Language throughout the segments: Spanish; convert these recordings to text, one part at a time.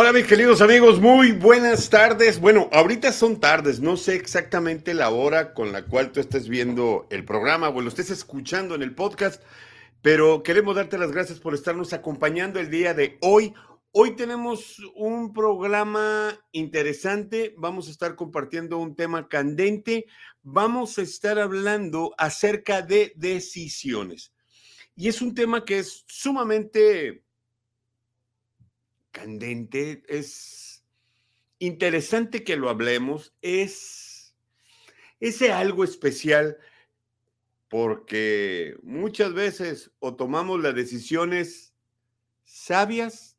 Hola mis queridos amigos, muy buenas tardes. Bueno, ahorita son tardes, no sé exactamente la hora con la cual tú estés viendo el programa o lo estés escuchando en el podcast, pero queremos darte las gracias por estarnos acompañando el día de hoy. Hoy tenemos un programa interesante, vamos a estar compartiendo un tema candente, vamos a estar hablando acerca de decisiones. Y es un tema que es sumamente candente, es interesante que lo hablemos, es ese algo especial porque muchas veces o tomamos las decisiones sabias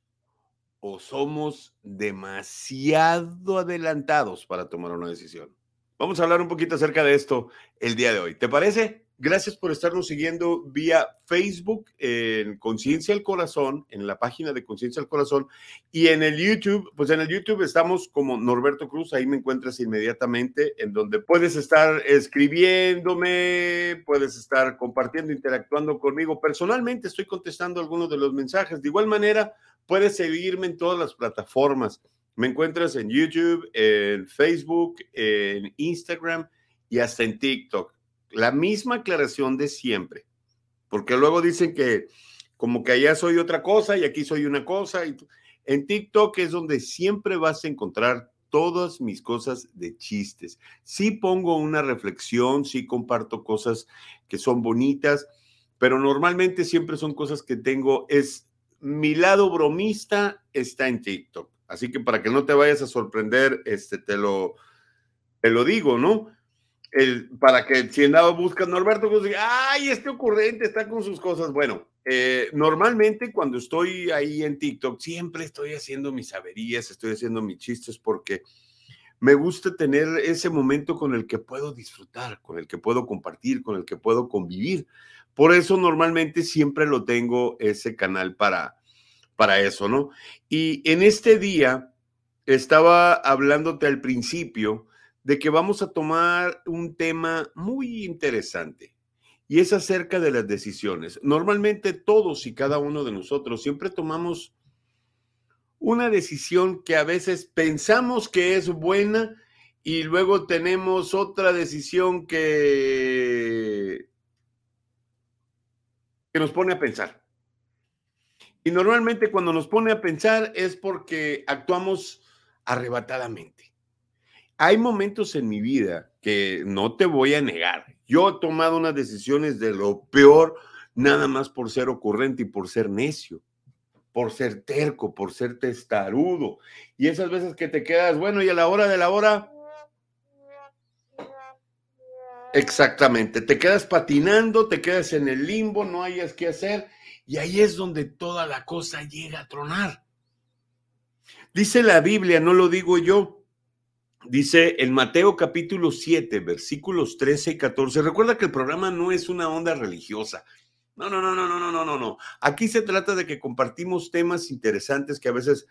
o somos demasiado adelantados para tomar una decisión. Vamos a hablar un poquito acerca de esto el día de hoy. ¿Te parece? Gracias por estarnos siguiendo vía Facebook en Conciencia al Corazón, en la página de Conciencia al Corazón y en el YouTube. Pues en el YouTube estamos como Norberto Cruz, ahí me encuentras inmediatamente, en donde puedes estar escribiéndome, puedes estar compartiendo, interactuando conmigo. Personalmente estoy contestando algunos de los mensajes. De igual manera, puedes seguirme en todas las plataformas. Me encuentras en YouTube, en Facebook, en Instagram y hasta en TikTok la misma aclaración de siempre, porque luego dicen que como que allá soy otra cosa y aquí soy una cosa. Y en TikTok es donde siempre vas a encontrar todas mis cosas de chistes. Sí pongo una reflexión, sí comparto cosas que son bonitas, pero normalmente siempre son cosas que tengo, es mi lado bromista está en TikTok. Así que para que no te vayas a sorprender, este, te lo, te lo digo, ¿no? El, para que si en dado buscas Norberto, pues, ay, este ocurrente está con sus cosas. Bueno, eh, normalmente cuando estoy ahí en TikTok, siempre estoy haciendo mis averías, estoy haciendo mis chistes porque me gusta tener ese momento con el que puedo disfrutar, con el que puedo compartir, con el que puedo convivir. Por eso normalmente siempre lo tengo ese canal para, para eso, ¿no? Y en este día estaba hablándote al principio de que vamos a tomar un tema muy interesante y es acerca de las decisiones. Normalmente todos y cada uno de nosotros siempre tomamos una decisión que a veces pensamos que es buena y luego tenemos otra decisión que, que nos pone a pensar. Y normalmente cuando nos pone a pensar es porque actuamos arrebatadamente. Hay momentos en mi vida que no te voy a negar. Yo he tomado unas decisiones de lo peor nada más por ser ocurrente y por ser necio, por ser terco, por ser testarudo. Y esas veces que te quedas, bueno, y a la hora de la hora... Exactamente, te quedas patinando, te quedas en el limbo, no hayas qué hacer, y ahí es donde toda la cosa llega a tronar. Dice la Biblia, no lo digo yo, Dice en Mateo capítulo 7, versículos 13 y 14. Recuerda que el programa no es una onda religiosa. No, no, no, no, no, no, no, no. Aquí se trata de que compartimos temas interesantes que a veces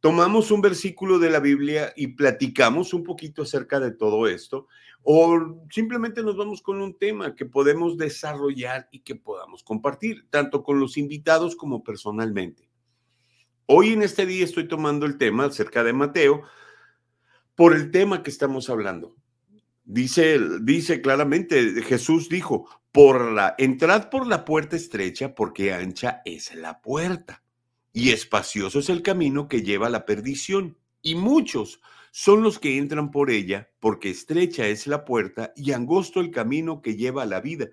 tomamos un versículo de la Biblia y platicamos un poquito acerca de todo esto, o simplemente nos vamos con un tema que podemos desarrollar y que podamos compartir, tanto con los invitados como personalmente. Hoy en este día estoy tomando el tema acerca de Mateo, por el tema que estamos hablando. Dice, dice claramente, Jesús dijo, por la, entrad por la puerta estrecha porque ancha es la puerta y espacioso es el camino que lleva a la perdición y muchos son los que entran por ella porque estrecha es la puerta y angosto el camino que lleva a la vida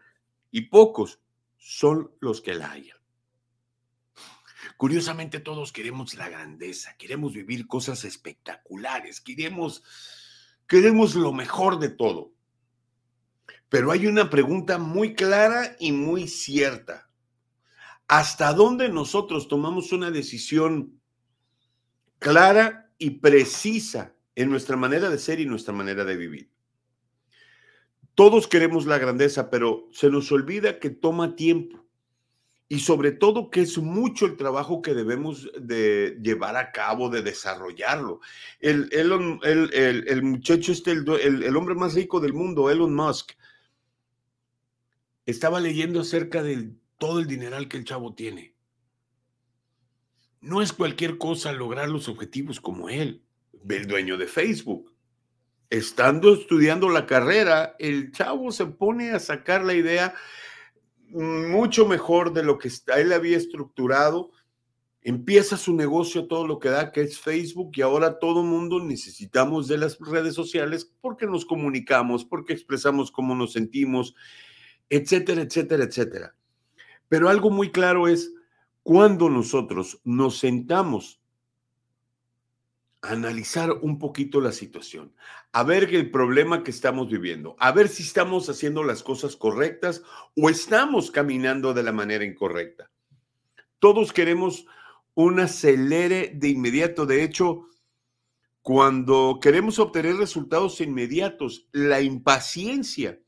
y pocos son los que la hallan. Curiosamente todos queremos la grandeza, queremos vivir cosas espectaculares, queremos, queremos lo mejor de todo. Pero hay una pregunta muy clara y muy cierta. ¿Hasta dónde nosotros tomamos una decisión clara y precisa en nuestra manera de ser y nuestra manera de vivir? Todos queremos la grandeza, pero se nos olvida que toma tiempo y sobre todo que es mucho el trabajo que debemos de llevar a cabo, de desarrollarlo. El, el, muchacho este, el, hombre más rico del mundo, Elon Musk, estaba leyendo acerca de todo el dineral que el chavo tiene. No es cualquier cosa lograr los objetivos como él, el dueño de Facebook. Estando estudiando la carrera, el chavo se pone a sacar la idea mucho mejor de lo que él había estructurado. Empieza su negocio todo lo que da, que es Facebook, y ahora todo mundo necesitamos de las redes sociales porque nos comunicamos, porque expresamos cómo nos sentimos, etcétera, etcétera, etcétera. Pero algo muy claro es cuando nosotros nos sentamos analizar un poquito la situación, a ver el problema que estamos viviendo, a ver si estamos haciendo las cosas correctas o estamos caminando de la manera incorrecta. Todos queremos un acelere de inmediato. De hecho, cuando queremos obtener resultados inmediatos, la impaciencia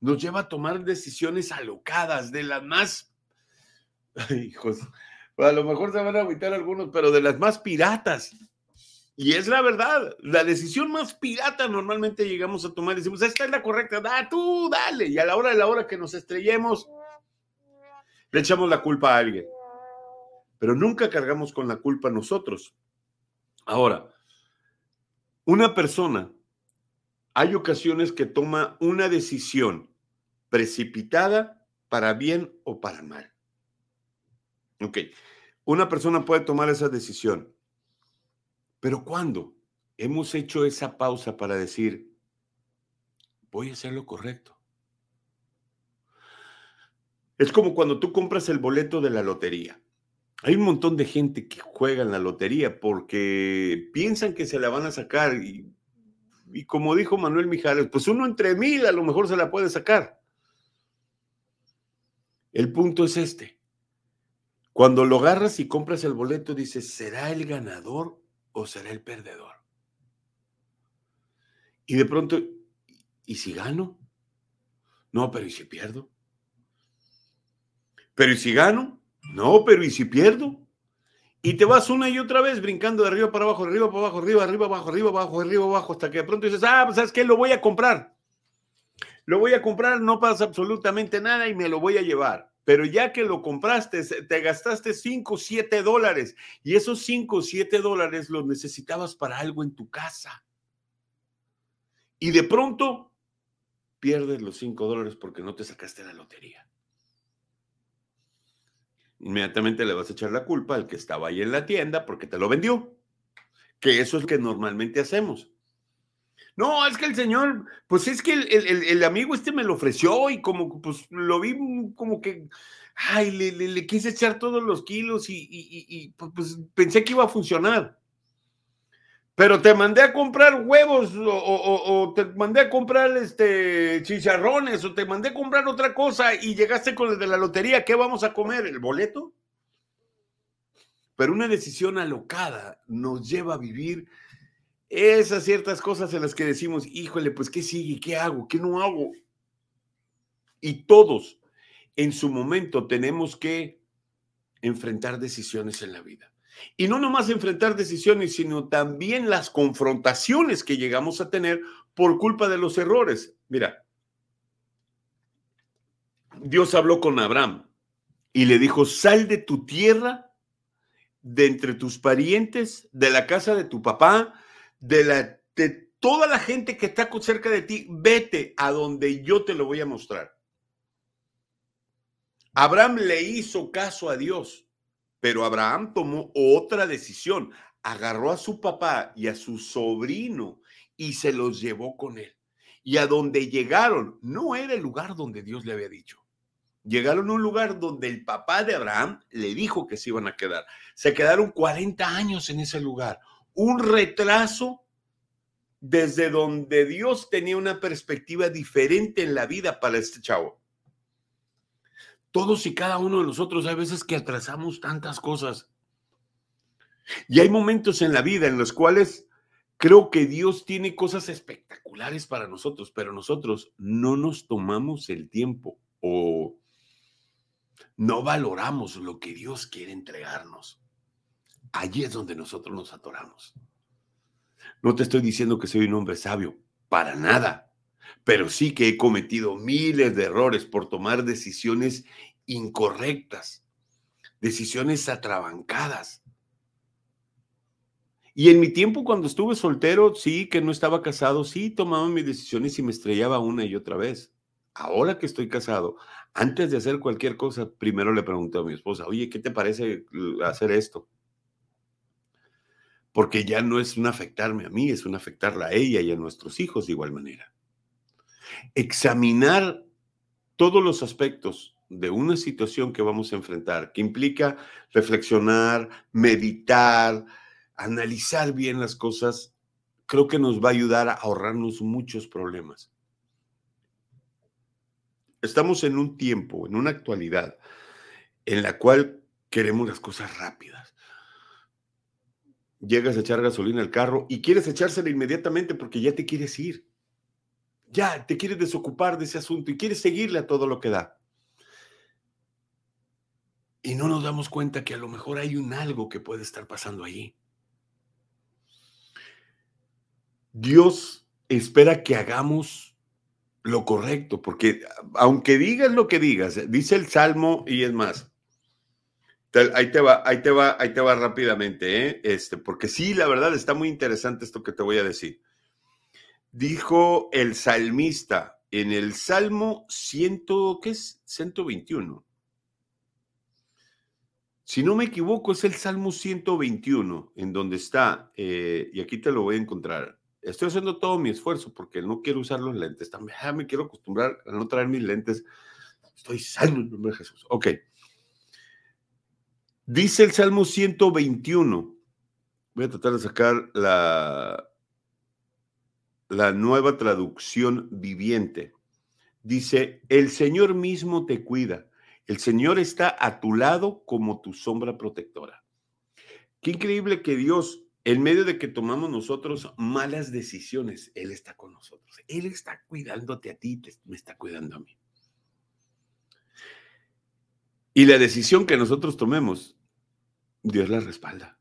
nos lleva a tomar decisiones alocadas, de las más, hijos, a lo mejor se van a agüitar algunos, pero de las más piratas. Y es la verdad, la decisión más pirata normalmente llegamos a tomar, decimos, esta es la correcta, da tú, dale. Y a la hora de la hora que nos estrellemos, le echamos la culpa a alguien. Pero nunca cargamos con la culpa nosotros. Ahora, una persona, hay ocasiones que toma una decisión precipitada para bien o para mal. Ok, una persona puede tomar esa decisión, pero ¿cuándo hemos hecho esa pausa para decir, voy a hacer lo correcto? Es como cuando tú compras el boleto de la lotería. Hay un montón de gente que juega en la lotería porque piensan que se la van a sacar y, y como dijo Manuel Mijares, pues uno entre mil a lo mejor se la puede sacar. El punto es este. Cuando lo agarras y compras el boleto, dices, ¿será el ganador o será el perdedor? Y de pronto, ¿y si gano? No, pero ¿y si pierdo? ¿Pero y si gano? No, pero ¿y si pierdo? Y te vas una y otra vez brincando de arriba para abajo, de arriba para abajo, arriba, arriba, abajo, arriba, abajo, arriba, abajo, hasta que de pronto dices, ah, sabes qué, lo voy a comprar lo voy a comprar, no pasa absolutamente nada y me lo voy a llevar. Pero ya que lo compraste, te gastaste 5, 7 dólares y esos 5, 7 dólares los necesitabas para algo en tu casa. Y de pronto pierdes los 5 dólares porque no te sacaste la lotería. Inmediatamente le vas a echar la culpa al que estaba ahí en la tienda porque te lo vendió. Que eso es lo que normalmente hacemos. No, es que el señor, pues es que el, amigo este me lo ofreció y como pues lo vi como que, ay, le, quise echar todos los kilos y, pues, pues, pensé que iba a funcionar. Pero te mandé a comprar huevos o, te mandé a comprar este chicharrones o te mandé a comprar otra cosa y llegaste con el de la lotería, ¿qué vamos a comer? ¿El boleto? Pero una decisión alocada nos lleva a vivir esas ciertas cosas en las que decimos, híjole, pues ¿qué sigue? ¿Qué hago? ¿Qué no hago? Y todos en su momento tenemos que enfrentar decisiones en la vida. Y no nomás enfrentar decisiones, sino también las confrontaciones que llegamos a tener por culpa de los errores. Mira, Dios habló con Abraham y le dijo, sal de tu tierra, de entre tus parientes, de la casa de tu papá, de, la, de toda la gente que está cerca de ti, vete a donde yo te lo voy a mostrar. Abraham le hizo caso a Dios, pero Abraham tomó otra decisión. Agarró a su papá y a su sobrino y se los llevó con él. Y a donde llegaron, no era el lugar donde Dios le había dicho. Llegaron a un lugar donde el papá de Abraham le dijo que se iban a quedar. Se quedaron 40 años en ese lugar un retraso desde donde Dios tenía una perspectiva diferente en la vida para este chavo. Todos y cada uno de nosotros hay veces que atrasamos tantas cosas. Y hay momentos en la vida en los cuales creo que Dios tiene cosas espectaculares para nosotros, pero nosotros no nos tomamos el tiempo o no valoramos lo que Dios quiere entregarnos. Allí es donde nosotros nos atoramos. No te estoy diciendo que soy un hombre sabio, para nada, pero sí que he cometido miles de errores por tomar decisiones incorrectas, decisiones atrabancadas. Y en mi tiempo, cuando estuve soltero, sí, que no estaba casado, sí, tomaba mis decisiones y me estrellaba una y otra vez. Ahora que estoy casado, antes de hacer cualquier cosa, primero le pregunto a mi esposa, oye, ¿qué te parece hacer esto? Porque ya no es un afectarme a mí, es un afectarla a ella y a nuestros hijos de igual manera. Examinar todos los aspectos de una situación que vamos a enfrentar, que implica reflexionar, meditar, analizar bien las cosas, creo que nos va a ayudar a ahorrarnos muchos problemas. Estamos en un tiempo, en una actualidad, en la cual queremos las cosas rápidas. Llegas a echar gasolina al carro y quieres echársela inmediatamente porque ya te quieres ir. Ya te quieres desocupar de ese asunto y quieres seguirle a todo lo que da. Y no nos damos cuenta que a lo mejor hay un algo que puede estar pasando allí. Dios espera que hagamos lo correcto, porque aunque digas lo que digas, dice el Salmo y es más, ahí te va, ahí te va, ahí te va rápidamente, ¿eh? este, porque sí, la verdad está muy interesante esto que te voy a decir. Dijo el salmista en el Salmo 100, ¿qué es? 121. Si no me equivoco, es el Salmo 121, en donde está, eh, y aquí te lo voy a encontrar. Estoy haciendo todo mi esfuerzo porque no quiero usar los lentes. También me quiero acostumbrar a no traer mis lentes. Estoy sano en nombre de Jesús. Ok. Dice el Salmo 121. Voy a tratar de sacar la, la nueva traducción viviente. Dice, el Señor mismo te cuida. El Señor está a tu lado como tu sombra protectora. Qué increíble que Dios en medio de que tomamos nosotros malas decisiones, Él está con nosotros. Él está cuidándote a ti, me está cuidando a mí. Y la decisión que nosotros tomemos, Dios la respalda.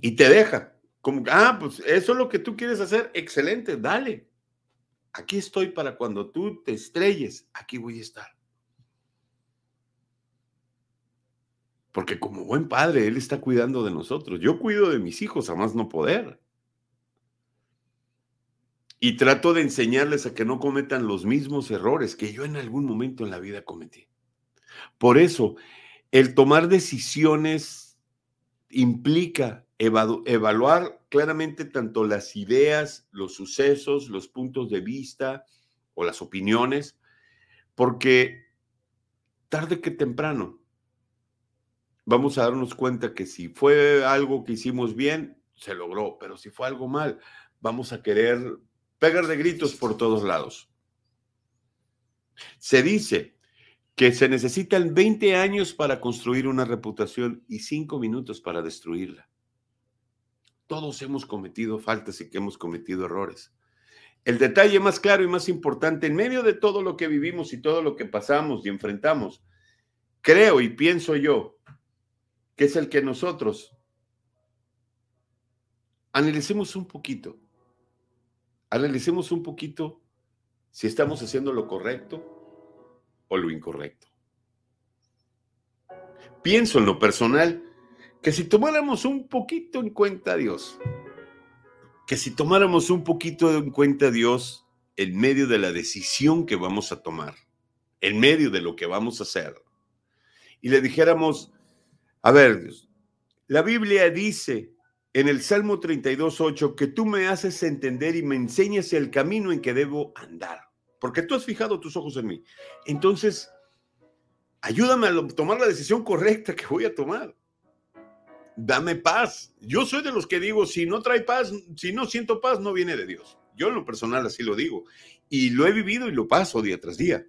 Y te deja. Como, ah, pues eso es lo que tú quieres hacer, excelente, dale. Aquí estoy para cuando tú te estrelles, aquí voy a estar. Porque como buen padre, Él está cuidando de nosotros. Yo cuido de mis hijos, a más no poder. Y trato de enseñarles a que no cometan los mismos errores que yo en algún momento en la vida cometí. Por eso, el tomar decisiones implica evaluar claramente tanto las ideas, los sucesos, los puntos de vista o las opiniones, porque tarde que temprano vamos a darnos cuenta que si fue algo que hicimos bien, se logró, pero si fue algo mal, vamos a querer pegar de gritos por todos lados. Se dice que se necesitan 20 años para construir una reputación y 5 minutos para destruirla. Todos hemos cometido faltas y que hemos cometido errores. El detalle más claro y más importante en medio de todo lo que vivimos y todo lo que pasamos y enfrentamos, creo y pienso yo que es el que nosotros analicemos un poquito, analicemos un poquito si estamos haciendo lo correcto lo incorrecto. Pienso en lo personal que si tomáramos un poquito en cuenta a Dios, que si tomáramos un poquito en cuenta a Dios en medio de la decisión que vamos a tomar, en medio de lo que vamos a hacer, y le dijéramos, a ver, la Biblia dice en el Salmo 32.8 que tú me haces entender y me enseñas el camino en que debo andar, porque tú has fijado tus ojos en mí. Entonces, ayúdame a tomar la decisión correcta que voy a tomar. Dame paz. Yo soy de los que digo, si no trae paz, si no siento paz, no viene de Dios. Yo en lo personal así lo digo. Y lo he vivido y lo paso día tras día.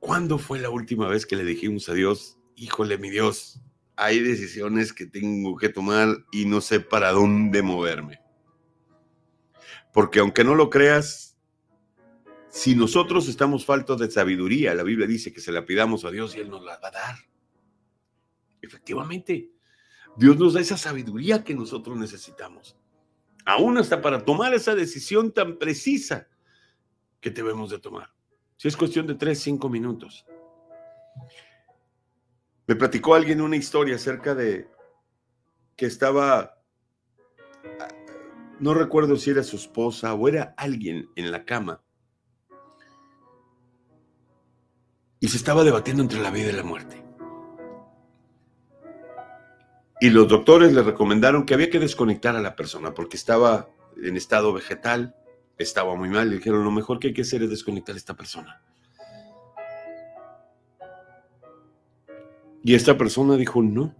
¿Cuándo fue la última vez que le dijimos a Dios, híjole, mi Dios, hay decisiones que tengo que tomar y no sé para dónde moverme? Porque aunque no lo creas, si nosotros estamos faltos de sabiduría, la Biblia dice que se la pidamos a Dios y Él nos la va a dar. Efectivamente, Dios nos da esa sabiduría que nosotros necesitamos. Aún hasta para tomar esa decisión tan precisa que debemos de tomar. Si es cuestión de tres, cinco minutos. Me platicó alguien una historia acerca de que estaba, no recuerdo si era su esposa o era alguien en la cama, y se estaba debatiendo entre la vida y la muerte. Y los doctores le recomendaron que había que desconectar a la persona porque estaba en estado vegetal, estaba muy mal. Le dijeron, lo mejor que hay que hacer es desconectar a esta persona. Y esta persona dijo, no,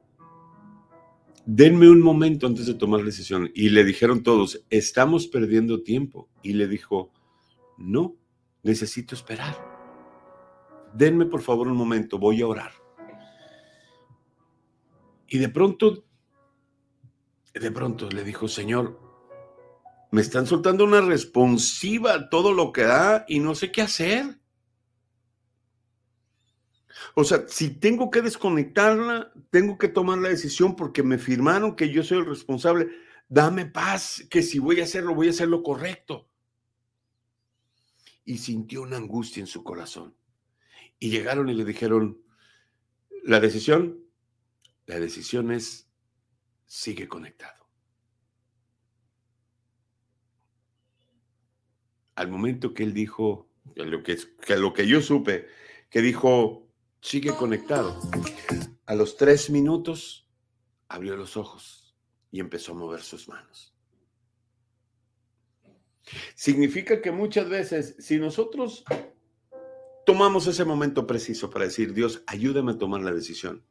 denme un momento antes de tomar la decisión. Y le dijeron todos, estamos perdiendo tiempo. Y le dijo, no, necesito esperar. Denme por favor un momento, voy a orar. Y de pronto, de pronto le dijo, Señor, me están soltando una responsiva todo lo que da y no sé qué hacer. O sea, si tengo que desconectarla, tengo que tomar la decisión porque me firmaron que yo soy el responsable. Dame paz, que si voy a hacerlo, voy a hacer lo correcto. Y sintió una angustia en su corazón. Y llegaron y le dijeron, la decisión la decisión es, sigue conectado. Al momento que él dijo, lo que, que lo que yo supe, que dijo, sigue conectado. A los tres minutos abrió los ojos y empezó a mover sus manos. Significa que muchas veces, si nosotros tomamos ese momento preciso para decir, Dios, ayúdame a tomar la decisión,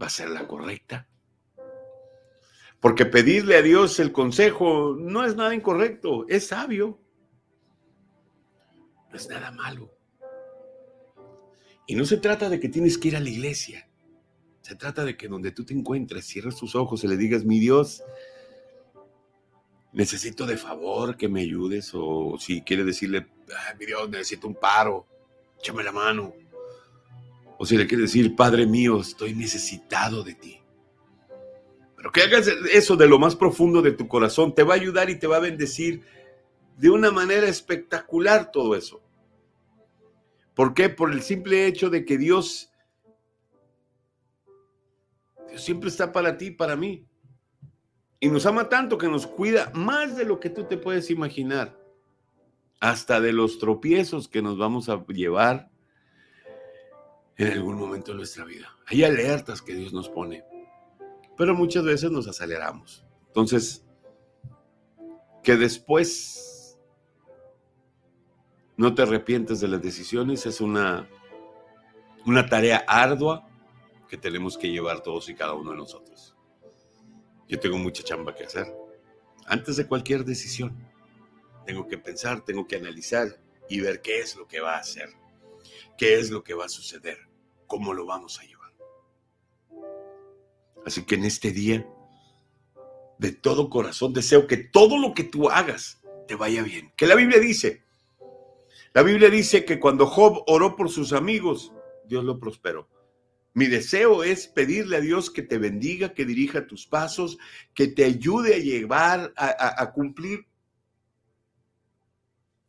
va a ser la correcta. Porque pedirle a Dios el consejo no es nada incorrecto, es sabio. No es nada malo. Y no se trata de que tienes que ir a la iglesia. Se trata de que donde tú te encuentres, cierres tus ojos y le digas, mi Dios, necesito de favor que me ayudes. O si quiere decirle, mi Dios, necesito un paro, échame la mano. O si le quiere decir, Padre mío, estoy necesitado de ti. Pero que hagas eso de lo más profundo de tu corazón, te va a ayudar y te va a bendecir de una manera espectacular todo eso. ¿Por qué? Por el simple hecho de que Dios, Dios siempre está para ti, para mí. Y nos ama tanto que nos cuida más de lo que tú te puedes imaginar. Hasta de los tropiezos que nos vamos a llevar en algún momento de nuestra vida. Hay alertas que Dios nos pone, pero muchas veces nos aceleramos. Entonces, que después no te arrepientes de las decisiones es una, una tarea ardua que tenemos que llevar todos y cada uno de nosotros. Yo tengo mucha chamba que hacer. Antes de cualquier decisión, tengo que pensar, tengo que analizar y ver qué es lo que va a hacer qué es lo que va a suceder, cómo lo vamos a llevar. Así que en este día, de todo corazón, deseo que todo lo que tú hagas te vaya bien. Que la Biblia dice, la Biblia dice que cuando Job oró por sus amigos, Dios lo prosperó. Mi deseo es pedirle a Dios que te bendiga, que dirija tus pasos, que te ayude a llevar, a, a cumplir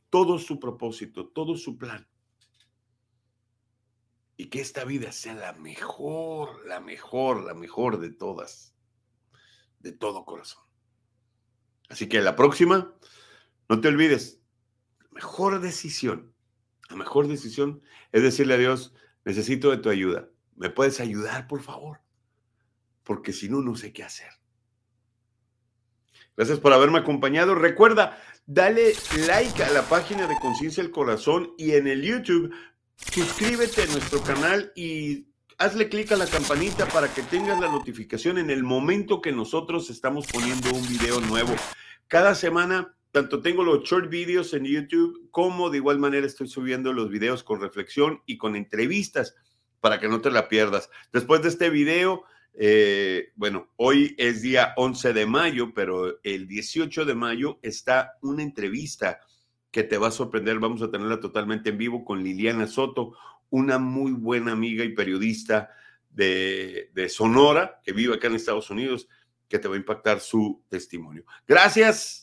todo su propósito, todo su plan y que esta vida sea la mejor, la mejor, la mejor de todas, de todo corazón. Así que la próxima, no te olvides, mejor decisión, la mejor decisión es decirle a Dios, necesito de tu ayuda. ¿Me puedes ayudar, por favor? Porque si no, no sé qué hacer. Gracias por haberme acompañado. Recuerda, dale like a la página de Conciencia del Corazón y en el YouTube suscríbete a nuestro canal y hazle clic a la campanita para que tengas la notificación en el momento que nosotros estamos poniendo un video nuevo. Cada semana, tanto tengo los short videos en YouTube como de igual manera estoy subiendo los videos con reflexión y con entrevistas para que no te la pierdas. Después de este video, eh, bueno, hoy es día 11 de mayo, pero el 18 de mayo está una entrevista que te va a sorprender. Vamos a tenerla totalmente en vivo con Liliana Soto, una muy buena amiga y periodista de, de, Sonora, que vive acá en Estados Unidos, que te va a impactar su testimonio. Gracias.